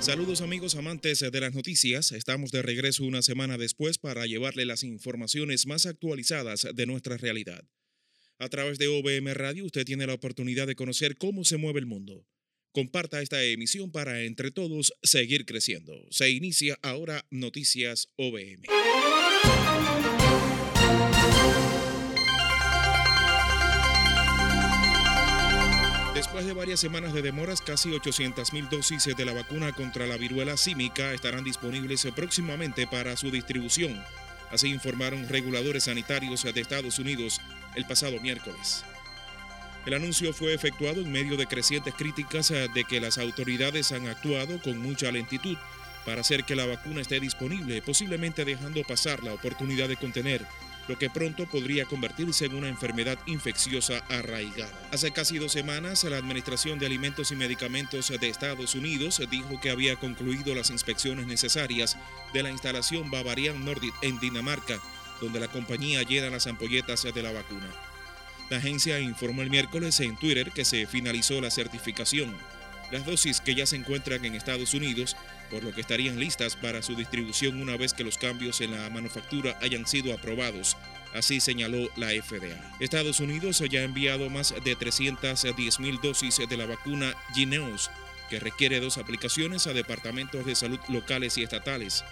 Saludos amigos amantes de las noticias, estamos de regreso una semana después para llevarle las informaciones más actualizadas de nuestra realidad. A través de OBM Radio usted tiene la oportunidad de conocer cómo se mueve el mundo. Comparta esta emisión para entre todos seguir creciendo. Se inicia ahora Noticias OBM. Después de varias semanas de demoras, casi 800.000 dosis de la vacuna contra la viruela símica estarán disponibles próximamente para su distribución. Así informaron reguladores sanitarios de Estados Unidos el pasado miércoles. El anuncio fue efectuado en medio de crecientes críticas de que las autoridades han actuado con mucha lentitud para hacer que la vacuna esté disponible, posiblemente dejando pasar la oportunidad de contener lo que pronto podría convertirse en una enfermedad infecciosa arraigada. Hace casi dos semanas, la Administración de Alimentos y Medicamentos de Estados Unidos dijo que había concluido las inspecciones necesarias de la instalación Bavarian Nordic en Dinamarca, donde la compañía llena las ampolletas de la vacuna. La agencia informó el miércoles en Twitter que se finalizó la certificación. Las dosis que ya se encuentran en Estados Unidos por lo que estarían listas para su distribución una vez que los cambios en la manufactura hayan sido aprobados. Así señaló la FDA. Estados Unidos ya ha enviado más de 310 mil dosis de la vacuna Gineos, que requiere dos aplicaciones a departamentos de salud locales y estatales.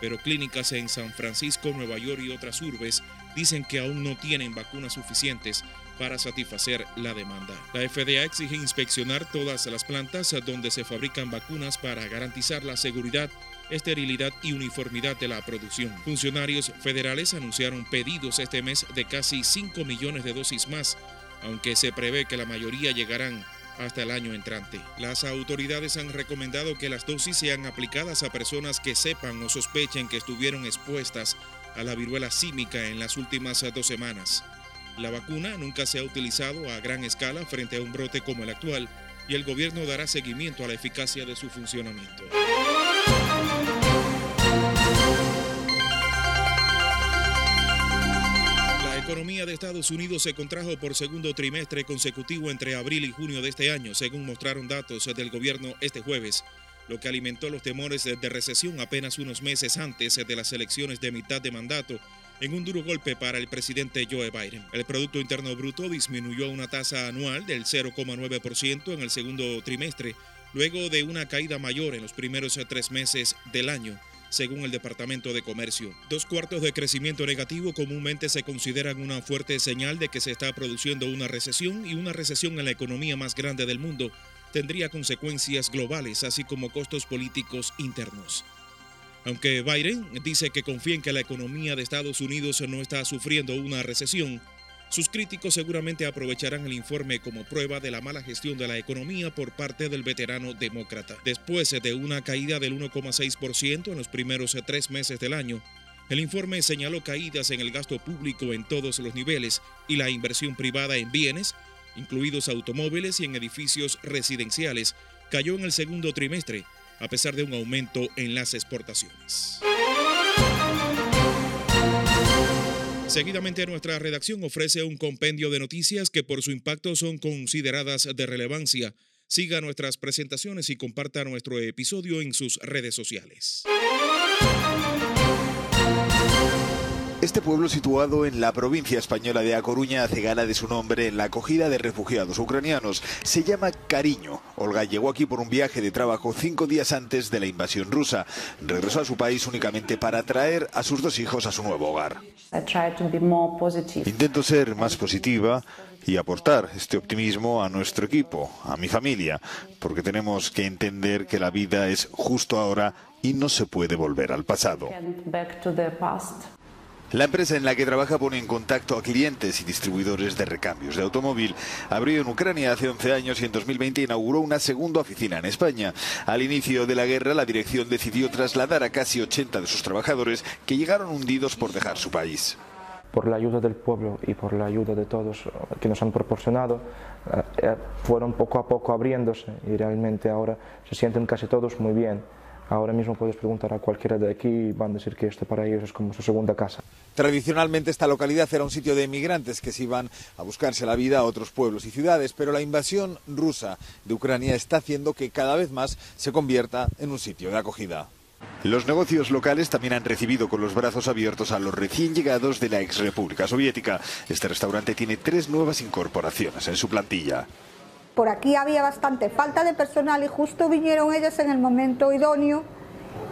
Pero clínicas en San Francisco, Nueva York y otras urbes dicen que aún no tienen vacunas suficientes para satisfacer la demanda. La FDA exige inspeccionar todas las plantas donde se fabrican vacunas para garantizar la seguridad esterilidad y uniformidad de la producción. Funcionarios federales anunciaron pedidos este mes de casi 5 millones de dosis más, aunque se prevé que la mayoría llegarán hasta el año entrante. Las autoridades han recomendado que las dosis sean aplicadas a personas que sepan o sospechen que estuvieron expuestas a la viruela símica en las últimas dos semanas. La vacuna nunca se ha utilizado a gran escala frente a un brote como el actual y el gobierno dará seguimiento a la eficacia de su funcionamiento. La economía de Estados Unidos se contrajo por segundo trimestre consecutivo entre abril y junio de este año, según mostraron datos del gobierno este jueves, lo que alimentó los temores de recesión apenas unos meses antes de las elecciones de mitad de mandato en un duro golpe para el presidente Joe Biden. El Producto Interno Bruto disminuyó a una tasa anual del 0,9% en el segundo trimestre, luego de una caída mayor en los primeros tres meses del año según el Departamento de Comercio. Dos cuartos de crecimiento negativo comúnmente se consideran una fuerte señal de que se está produciendo una recesión y una recesión en la economía más grande del mundo tendría consecuencias globales así como costos políticos internos. Aunque Biden dice que confía en que la economía de Estados Unidos no está sufriendo una recesión, sus críticos seguramente aprovecharán el informe como prueba de la mala gestión de la economía por parte del veterano demócrata. Después de una caída del 1,6% en los primeros tres meses del año, el informe señaló caídas en el gasto público en todos los niveles y la inversión privada en bienes, incluidos automóviles y en edificios residenciales, cayó en el segundo trimestre, a pesar de un aumento en las exportaciones. Seguidamente nuestra redacción ofrece un compendio de noticias que por su impacto son consideradas de relevancia. Siga nuestras presentaciones y comparta nuestro episodio en sus redes sociales. Este pueblo situado en la provincia española de A Coruña hace gala de su nombre en la acogida de refugiados ucranianos. Se llama Cariño. Olga llegó aquí por un viaje de trabajo cinco días antes de la invasión rusa. Regresó a su país únicamente para traer a sus dos hijos a su nuevo hogar. Intento ser más positiva y aportar este optimismo a nuestro equipo, a mi familia, porque tenemos que entender que la vida es justo ahora y no se puede volver al pasado. La empresa en la que trabaja pone en contacto a clientes y distribuidores de recambios de automóvil. Abrió en Ucrania hace 11 años y en 2020 inauguró una segunda oficina en España. Al inicio de la guerra, la dirección decidió trasladar a casi 80 de sus trabajadores que llegaron hundidos por dejar su país. Por la ayuda del pueblo y por la ayuda de todos que nos han proporcionado, eh, fueron poco a poco abriéndose y realmente ahora se sienten casi todos muy bien Ahora mismo puedes preguntar a cualquiera de aquí y van a decir que este para ellos es como su segunda casa. Tradicionalmente esta localidad era un sitio de emigrantes que se iban a buscarse la vida a otros pueblos y ciudades, pero la invasión rusa de Ucrania está haciendo que cada vez más se convierta en un sitio de acogida. Los negocios locales también han recibido con los brazos abiertos a los recién llegados de la ex República Soviética. Este restaurante tiene tres nuevas incorporaciones en su plantilla. Por aquí había bastante falta de personal y justo vinieron ellos en el momento idóneo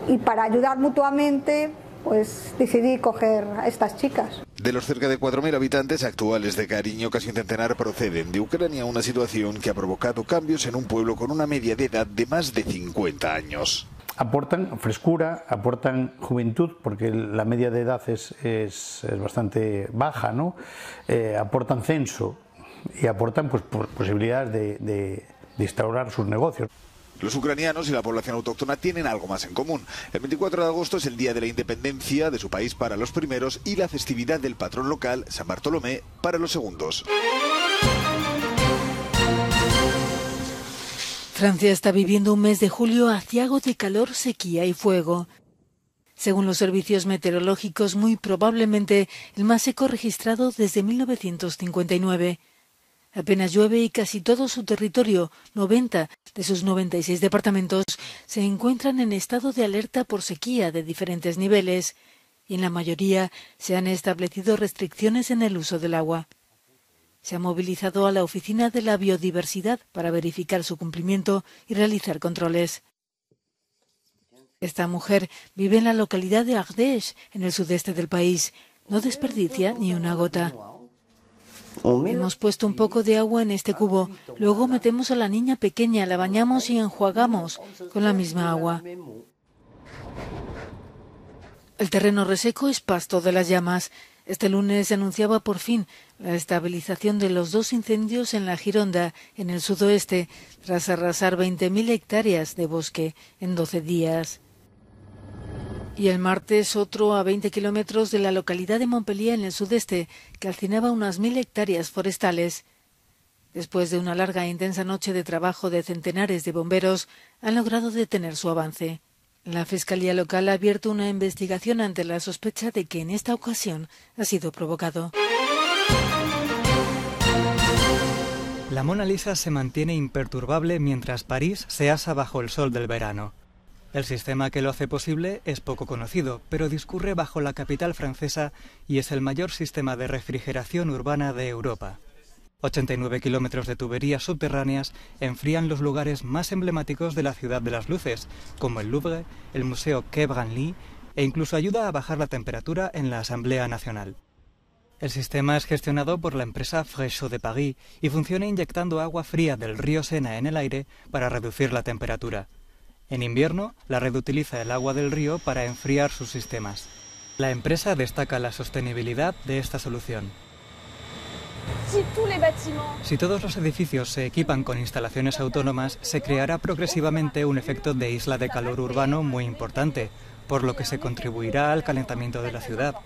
y para ayudar mutuamente pues decidí coger a estas chicas. De los cerca de 4.000 habitantes actuales de Cariño, casi un centenar proceden de Ucrania, una situación que ha provocado cambios en un pueblo con una media de edad de más de 50 años aportan frescura, aportan juventud, porque la media de edad es, es, bastante baja, ¿no? Eh, aportan censo y aportan pues, posibilidades de, de, de instaurar sus negocios. Los ucranianos y la población autóctona tienen algo más en común. El 24 de agosto es el día de la independencia de su país para los primeros y la festividad del patrón local, San Bartolomé, para los segundos. Francia está viviendo un mes de julio aciago de calor, sequía y fuego. Según los servicios meteorológicos, muy probablemente el más seco registrado desde 1959. Apenas llueve y casi todo su territorio, 90 de sus 96 departamentos, se encuentran en estado de alerta por sequía de diferentes niveles, y en la mayoría se han establecido restricciones en el uso del agua se ha movilizado a la Oficina de la Biodiversidad para verificar su cumplimiento y realizar controles. Esta mujer vive en la localidad de Ardèche, en el sudeste del país. No desperdicia ni una gota. Hemos puesto un poco de agua en este cubo. Luego metemos a la niña pequeña, la bañamos y enjuagamos con la misma agua. El terreno reseco es pasto de las llamas. Este lunes se anunciaba por fin la estabilización de los dos incendios en la Gironda, en el sudoeste, tras arrasar 20.000 hectáreas de bosque en 12 días. Y el martes otro a 20 kilómetros de la localidad de Montpellier, en el sudeste, calcinaba unas mil hectáreas forestales. Después de una larga e intensa noche de trabajo de centenares de bomberos, han logrado detener su avance. La Fiscalía local ha abierto una investigación ante la sospecha de que en esta ocasión ha sido provocado. La Mona Lisa se mantiene imperturbable mientras París se asa bajo el sol del verano. El sistema que lo hace posible es poco conocido, pero discurre bajo la capital francesa y es el mayor sistema de refrigeración urbana de Europa. 89 kilómetros de tuberías subterráneas enfrían los lugares más emblemáticos de la ciudad de las luces, como el Louvre, el Museo Quai e incluso ayuda a bajar la temperatura en la Asamblea Nacional. El sistema es gestionado por la empresa Fréchot de Paris y funciona inyectando agua fría del río Sena en el aire para reducir la temperatura. En invierno, la red utiliza el agua del río para enfriar sus sistemas. La empresa destaca la sostenibilidad de esta solución. Si todos los edificios se equipan con instalaciones autónomas, se creará progresivamente un efecto de isla de calor urbano muy importante, por lo que se contribuirá al calentamiento de la ciudad.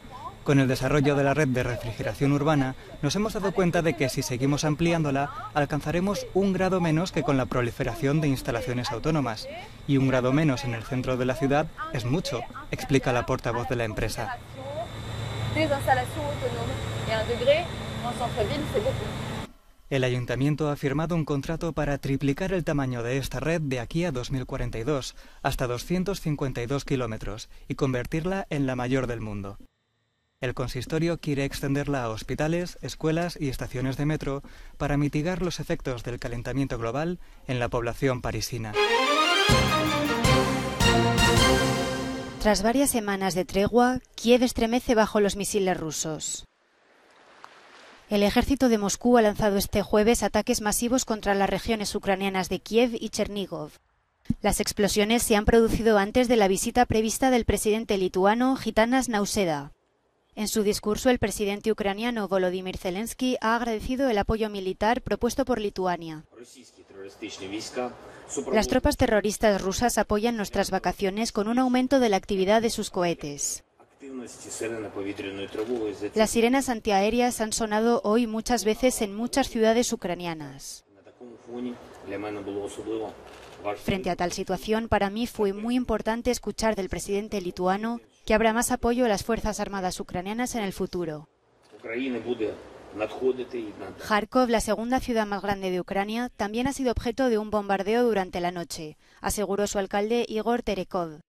Con el desarrollo de la red de refrigeración urbana, nos hemos dado cuenta de que si seguimos ampliándola, alcanzaremos un grado menos que con la proliferación de instalaciones autónomas. Y un grado menos en el centro de la ciudad es mucho, explica la portavoz de la empresa. El ayuntamiento ha firmado un contrato para triplicar el tamaño de esta red de aquí a 2042, hasta 252 kilómetros, y convertirla en la mayor del mundo. El consistorio quiere extenderla a hospitales, escuelas y estaciones de metro para mitigar los efectos del calentamiento global en la población parisina. Tras varias semanas de tregua, Kiev estremece bajo los misiles rusos. El ejército de Moscú ha lanzado este jueves ataques masivos contra las regiones ucranianas de Kiev y Chernigov. Las explosiones se han producido antes de la visita prevista del presidente lituano Gitanas Nauseda. En su discurso, el presidente ucraniano Volodymyr Zelensky ha agradecido el apoyo militar propuesto por Lituania. Las tropas terroristas rusas apoyan nuestras vacaciones con un aumento de la actividad de sus cohetes. Las sirenas antiaéreas han sonado hoy muchas veces en muchas ciudades ucranianas. Frente a tal situación, para mí fue muy importante escuchar del presidente lituano que habrá más apoyo a las Fuerzas Armadas ucranianas en el futuro. Kharkov, la segunda ciudad más grande de Ucrania, también ha sido objeto de un bombardeo durante la noche, aseguró su alcalde Igor Terekov.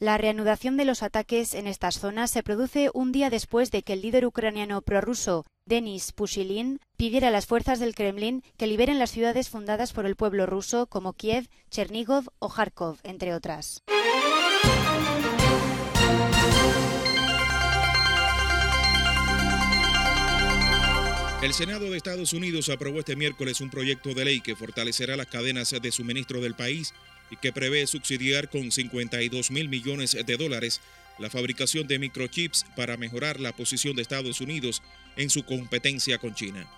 La reanudación de los ataques en estas zonas se produce un día después de que el líder ucraniano prorruso Denis Pushilin pidiera a las fuerzas del Kremlin que liberen las ciudades fundadas por el pueblo ruso como Kiev, Chernigov o Kharkov, entre otras. El Senado de Estados Unidos aprobó este miércoles un proyecto de ley que fortalecerá las cadenas de suministro del país y que prevé subsidiar con 52 mil millones de dólares la fabricación de microchips para mejorar la posición de Estados Unidos en su competencia con China.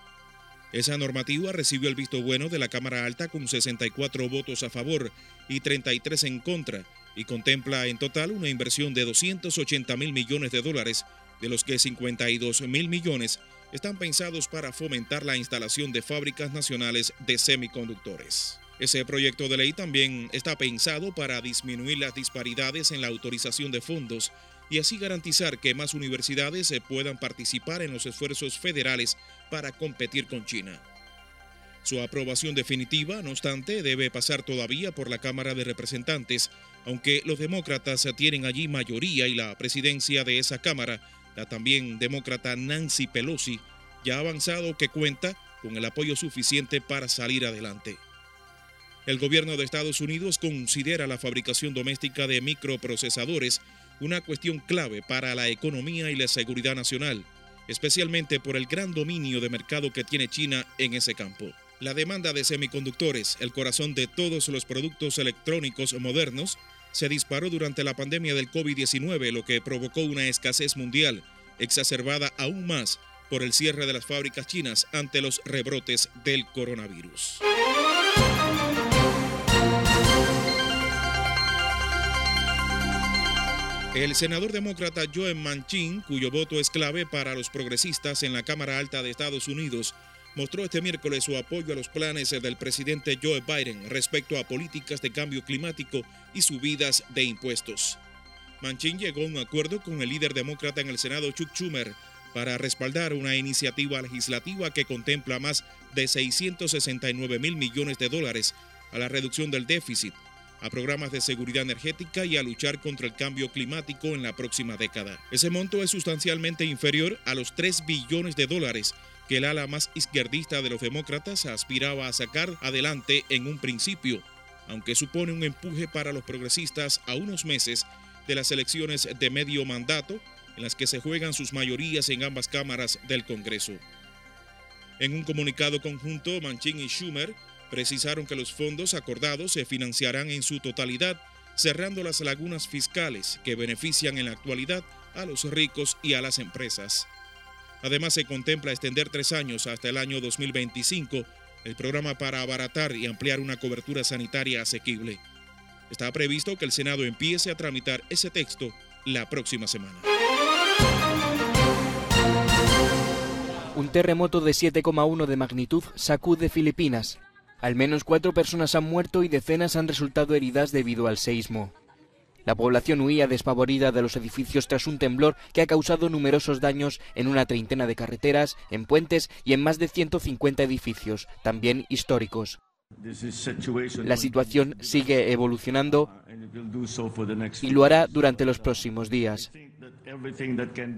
Esa normativa recibió el visto bueno de la Cámara Alta con 64 votos a favor y 33 en contra y contempla en total una inversión de 280 mil millones de dólares, de los que 52 mil millones están pensados para fomentar la instalación de fábricas nacionales de semiconductores. Ese proyecto de ley también está pensado para disminuir las disparidades en la autorización de fondos y así garantizar que más universidades puedan participar en los esfuerzos federales para competir con China. Su aprobación definitiva, no obstante, debe pasar todavía por la Cámara de Representantes, aunque los demócratas tienen allí mayoría y la presidencia de esa Cámara, la también demócrata Nancy Pelosi, ya ha avanzado que cuenta con el apoyo suficiente para salir adelante. El gobierno de Estados Unidos considera la fabricación doméstica de microprocesadores una cuestión clave para la economía y la seguridad nacional, especialmente por el gran dominio de mercado que tiene China en ese campo. La demanda de semiconductores, el corazón de todos los productos electrónicos modernos, se disparó durante la pandemia del COVID-19, lo que provocó una escasez mundial, exacerbada aún más por el cierre de las fábricas chinas ante los rebrotes del coronavirus. El senador demócrata Joe Manchin, cuyo voto es clave para los progresistas en la Cámara Alta de Estados Unidos, mostró este miércoles su apoyo a los planes del presidente Joe Biden respecto a políticas de cambio climático y subidas de impuestos. Manchin llegó a un acuerdo con el líder demócrata en el Senado Chuck Schumer para respaldar una iniciativa legislativa que contempla más de 669 mil millones de dólares a la reducción del déficit a programas de seguridad energética y a luchar contra el cambio climático en la próxima década. Ese monto es sustancialmente inferior a los 3 billones de dólares que el ala más izquierdista de los demócratas aspiraba a sacar adelante en un principio, aunque supone un empuje para los progresistas a unos meses de las elecciones de medio mandato en las que se juegan sus mayorías en ambas cámaras del Congreso. En un comunicado conjunto, Manchin y Schumer precisaron que los fondos acordados se financiarán en su totalidad, cerrando las lagunas fiscales que benefician en la actualidad a los ricos y a las empresas. Además, se contempla extender tres años hasta el año 2025 el programa para abaratar y ampliar una cobertura sanitaria asequible. Está previsto que el Senado empiece a tramitar ese texto la próxima semana. Un terremoto de 7,1 de magnitud sacude Filipinas. Al menos cuatro personas han muerto y decenas han resultado heridas debido al seísmo. La población huía despavorida de los edificios tras un temblor que ha causado numerosos daños en una treintena de carreteras, en puentes y en más de 150 edificios, también históricos. La situación sigue evolucionando y lo hará durante los próximos días.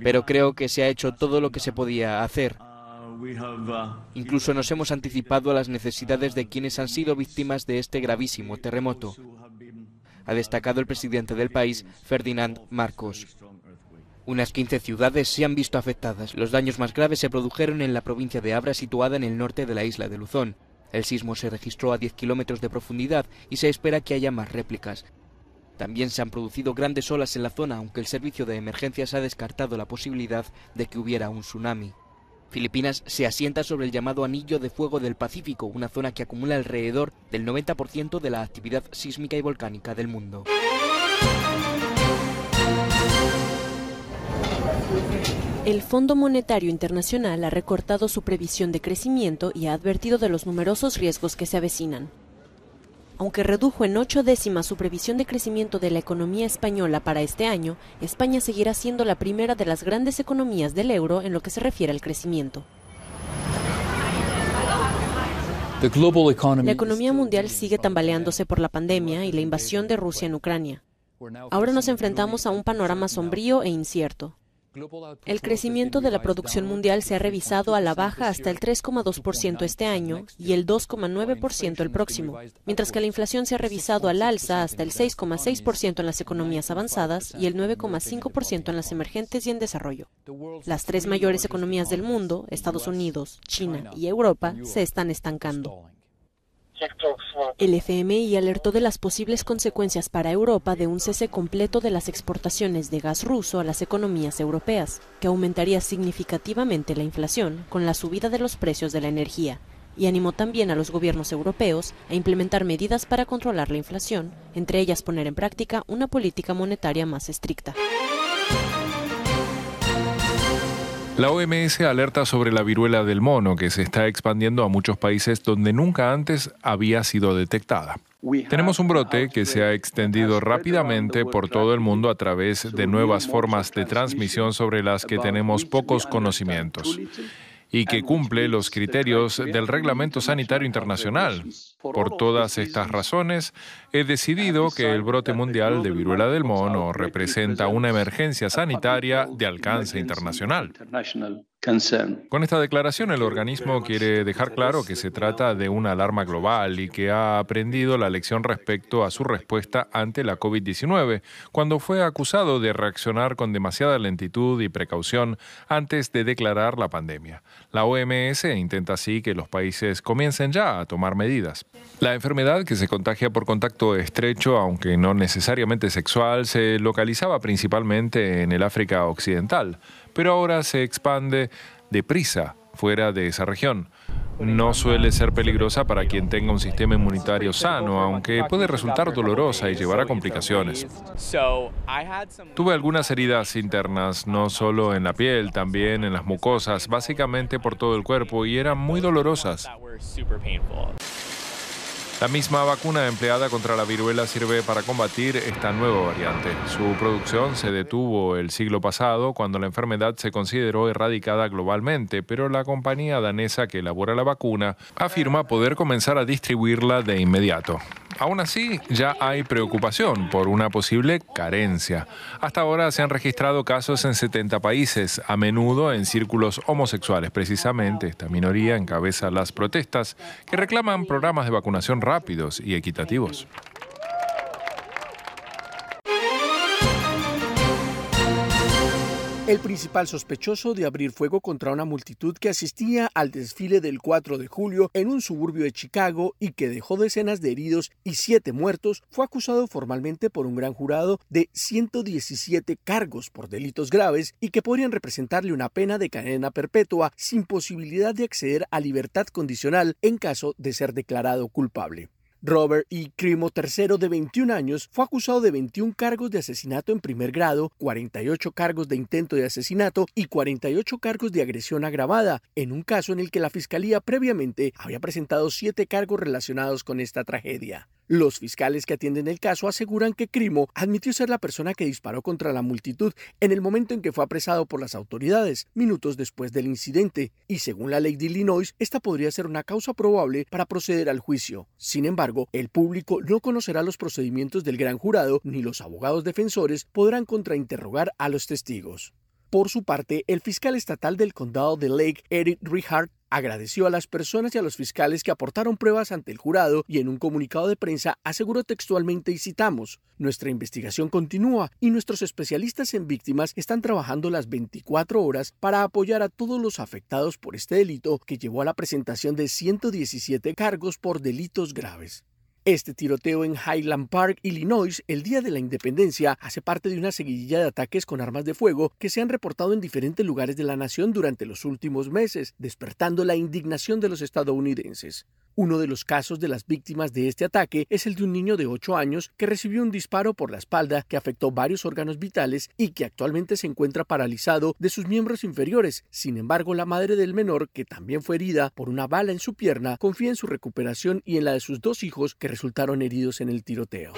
Pero creo que se ha hecho todo lo que se podía hacer. Incluso nos hemos anticipado a las necesidades de quienes han sido víctimas de este gravísimo terremoto, ha destacado el presidente del país, Ferdinand Marcos. Unas 15 ciudades se han visto afectadas. Los daños más graves se produjeron en la provincia de Abra, situada en el norte de la isla de Luzón. El sismo se registró a 10 kilómetros de profundidad y se espera que haya más réplicas. También se han producido grandes olas en la zona, aunque el servicio de emergencias ha descartado la posibilidad de que hubiera un tsunami. Filipinas se asienta sobre el llamado Anillo de Fuego del Pacífico, una zona que acumula alrededor del 90% de la actividad sísmica y volcánica del mundo. El Fondo Monetario Internacional ha recortado su previsión de crecimiento y ha advertido de los numerosos riesgos que se avecinan. Aunque redujo en ocho décimas su previsión de crecimiento de la economía española para este año, España seguirá siendo la primera de las grandes economías del euro en lo que se refiere al crecimiento. La economía mundial sigue tambaleándose por la pandemia y la invasión de Rusia en Ucrania. Ahora nos enfrentamos a un panorama sombrío e incierto. El crecimiento de la producción mundial se ha revisado a la baja hasta el 3,2% este año y el 2,9% el próximo, mientras que la inflación se ha revisado al alza hasta el 6,6% en las economías avanzadas y el 9,5% en las emergentes y en desarrollo. Las tres mayores economías del mundo, Estados Unidos, China y Europa, se están estancando. El FMI alertó de las posibles consecuencias para Europa de un cese completo de las exportaciones de gas ruso a las economías europeas, que aumentaría significativamente la inflación con la subida de los precios de la energía, y animó también a los gobiernos europeos a implementar medidas para controlar la inflación, entre ellas poner en práctica una política monetaria más estricta. La OMS alerta sobre la viruela del mono que se está expandiendo a muchos países donde nunca antes había sido detectada. Tenemos un brote que se ha extendido rápidamente por todo el mundo a través de nuevas formas de transmisión sobre las que tenemos pocos conocimientos y que cumple los criterios del Reglamento Sanitario Internacional. Por todas estas razones, he decidido que el brote mundial de viruela del mono representa una emergencia sanitaria de alcance internacional. Con esta declaración, el organismo quiere dejar claro que se trata de una alarma global y que ha aprendido la lección respecto a su respuesta ante la COVID-19, cuando fue acusado de reaccionar con demasiada lentitud y precaución antes de declarar la pandemia. La OMS intenta así que los países comiencen ya a tomar medidas. La enfermedad que se contagia por contacto estrecho, aunque no necesariamente sexual, se localizaba principalmente en el África Occidental pero ahora se expande deprisa fuera de esa región. No suele ser peligrosa para quien tenga un sistema inmunitario sano, aunque puede resultar dolorosa y llevar a complicaciones. Tuve algunas heridas internas, no solo en la piel, también en las mucosas, básicamente por todo el cuerpo, y eran muy dolorosas. La misma vacuna empleada contra la viruela sirve para combatir esta nueva variante. Su producción se detuvo el siglo pasado cuando la enfermedad se consideró erradicada globalmente, pero la compañía danesa que elabora la vacuna afirma poder comenzar a distribuirla de inmediato. Aún así, ya hay preocupación por una posible carencia. Hasta ahora se han registrado casos en 70 países, a menudo en círculos homosexuales. Precisamente esta minoría encabeza las protestas que reclaman programas de vacunación rápidos y equitativos. El principal sospechoso de abrir fuego contra una multitud que asistía al desfile del 4 de julio en un suburbio de Chicago y que dejó decenas de heridos y siete muertos fue acusado formalmente por un gran jurado de 117 cargos por delitos graves y que podrían representarle una pena de cadena perpetua sin posibilidad de acceder a libertad condicional en caso de ser declarado culpable. Robert E. Crimo III, de 21 años, fue acusado de 21 cargos de asesinato en primer grado, 48 cargos de intento de asesinato y 48 cargos de agresión agravada, en un caso en el que la Fiscalía previamente había presentado siete cargos relacionados con esta tragedia. Los fiscales que atienden el caso aseguran que Crimo admitió ser la persona que disparó contra la multitud en el momento en que fue apresado por las autoridades, minutos después del incidente, y según la ley de Illinois, esta podría ser una causa probable para proceder al juicio. Sin embargo, el público no conocerá los procedimientos del gran jurado ni los abogados defensores podrán contrainterrogar a los testigos. Por su parte, el fiscal estatal del condado de Lake, Eric Richard, agradeció a las personas y a los fiscales que aportaron pruebas ante el jurado y en un comunicado de prensa aseguró textualmente y citamos, nuestra investigación continúa y nuestros especialistas en víctimas están trabajando las 24 horas para apoyar a todos los afectados por este delito que llevó a la presentación de 117 cargos por delitos graves. Este tiroteo en Highland Park, Illinois, el día de la independencia, hace parte de una seguidilla de ataques con armas de fuego que se han reportado en diferentes lugares de la nación durante los últimos meses, despertando la indignación de los estadounidenses. Uno de los casos de las víctimas de este ataque es el de un niño de 8 años que recibió un disparo por la espalda que afectó varios órganos vitales y que actualmente se encuentra paralizado de sus miembros inferiores. Sin embargo, la madre del menor, que también fue herida por una bala en su pierna, confía en su recuperación y en la de sus dos hijos que resultaron heridos en el tiroteo.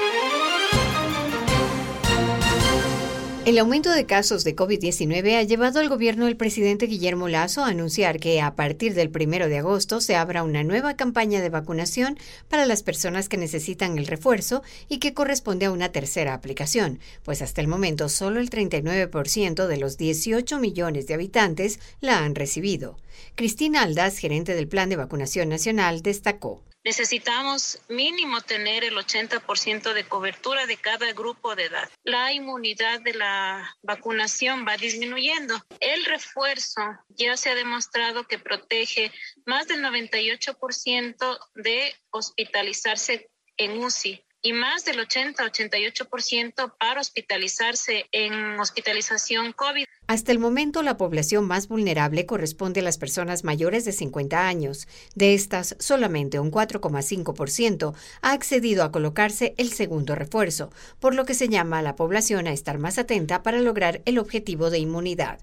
El aumento de casos de COVID-19 ha llevado al gobierno del presidente Guillermo Lazo a anunciar que a partir del primero de agosto se abra una nueva campaña de vacunación para las personas que necesitan el refuerzo y que corresponde a una tercera aplicación, pues hasta el momento solo el 39% de los 18 millones de habitantes la han recibido. Cristina Aldas, gerente del Plan de Vacunación Nacional, destacó necesitamos mínimo tener el 80% de cobertura de cada grupo de edad. La inmunidad de la vacunación va disminuyendo. El refuerzo ya se ha demostrado que protege más del 98% de hospitalizarse en UCI y más del 80-88% para hospitalizarse en hospitalización COVID. Hasta el momento, la población más vulnerable corresponde a las personas mayores de 50 años. De estas, solamente un 4,5% ha accedido a colocarse el segundo refuerzo, por lo que se llama a la población a estar más atenta para lograr el objetivo de inmunidad.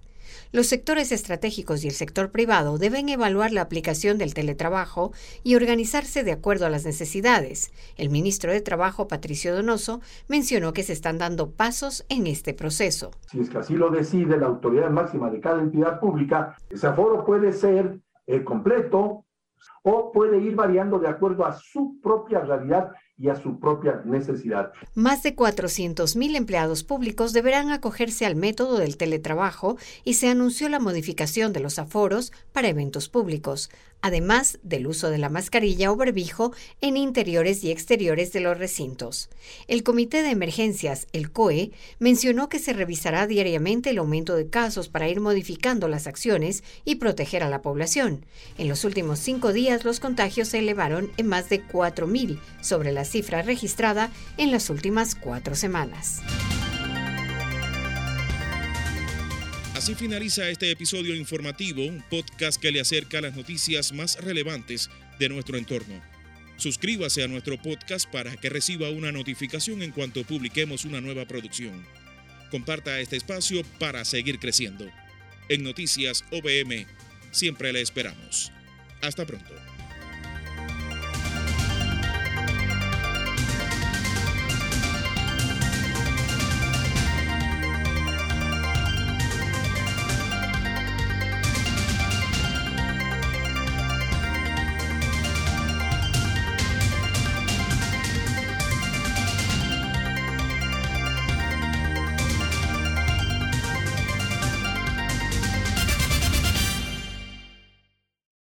Los sectores estratégicos y el sector privado deben evaluar la aplicación del teletrabajo y organizarse de acuerdo a las necesidades. El ministro de Trabajo, Patricio Donoso, mencionó que se están dando pasos en este proceso. Si es que así lo decide la autoridad máxima de cada entidad pública, ese aforo puede ser eh, completo o puede ir variando de acuerdo a su propia realidad y a su propia necesidad. Más de 400.000 empleados públicos deberán acogerse al método del teletrabajo y se anunció la modificación de los aforos para eventos públicos además del uso de la mascarilla o barbijo en interiores y exteriores de los recintos. El Comité de Emergencias, el COE, mencionó que se revisará diariamente el aumento de casos para ir modificando las acciones y proteger a la población. En los últimos cinco días los contagios se elevaron en más de 4.000 sobre la cifra registrada en las últimas cuatro semanas. Así finaliza este episodio informativo, un podcast que le acerca las noticias más relevantes de nuestro entorno. Suscríbase a nuestro podcast para que reciba una notificación en cuanto publiquemos una nueva producción. Comparta este espacio para seguir creciendo. En Noticias OBM, siempre le esperamos. Hasta pronto.